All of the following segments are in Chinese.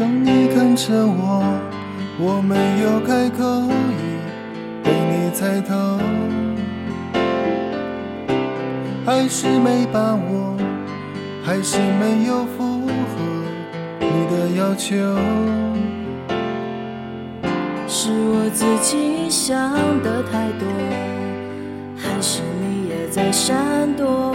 当你看着我，我没有开口已被你猜透，还是没把握，还是没有符合你的要求。是我自己想的太多，还是你也在闪躲？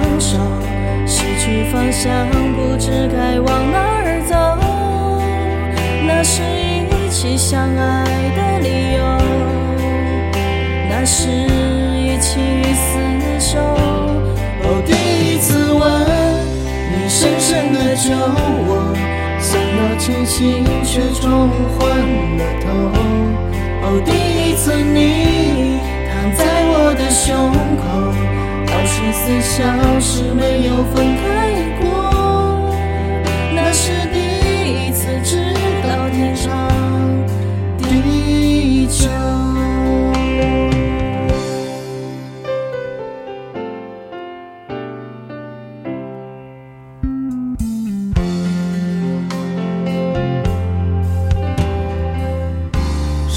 手，想，不知该往哪儿走。那是一起相爱的理由，那是一起厮守。哦，第一次吻你深深的酒窝，想要清醒却冲昏了头。哦，第一次你躺在我的胸口，二十四小时没有分开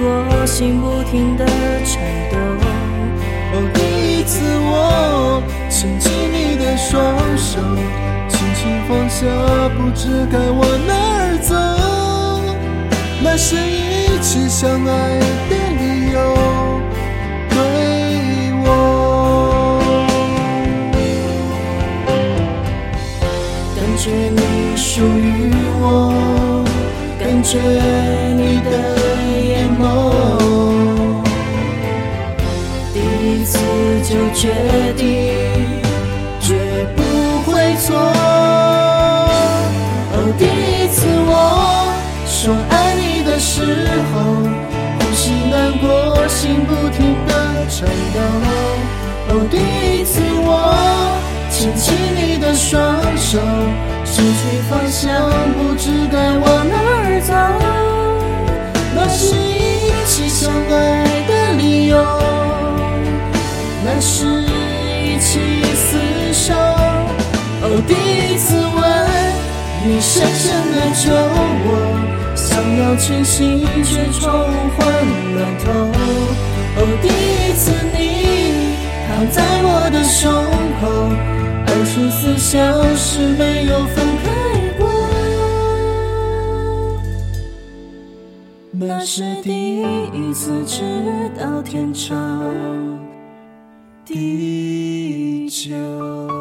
过，心不停的颤抖。哦，第一次我牵起你的双手，轻轻放下，不知该往哪儿走。那是一起相爱的理由，对我。感觉你属于我，感觉就决定，绝不会错。哦，第一次我说爱你的时候，呼吸难过，心不停的颤抖。哦，第一次我牵起你的双手，失去方向，不知该往哪儿走。哦，第一次吻你深深的酒窝，想要清醒却冲昏了头。哦，第一次你躺在我的胸口，二十四小时没有分开过。那是第一次知道天长地久。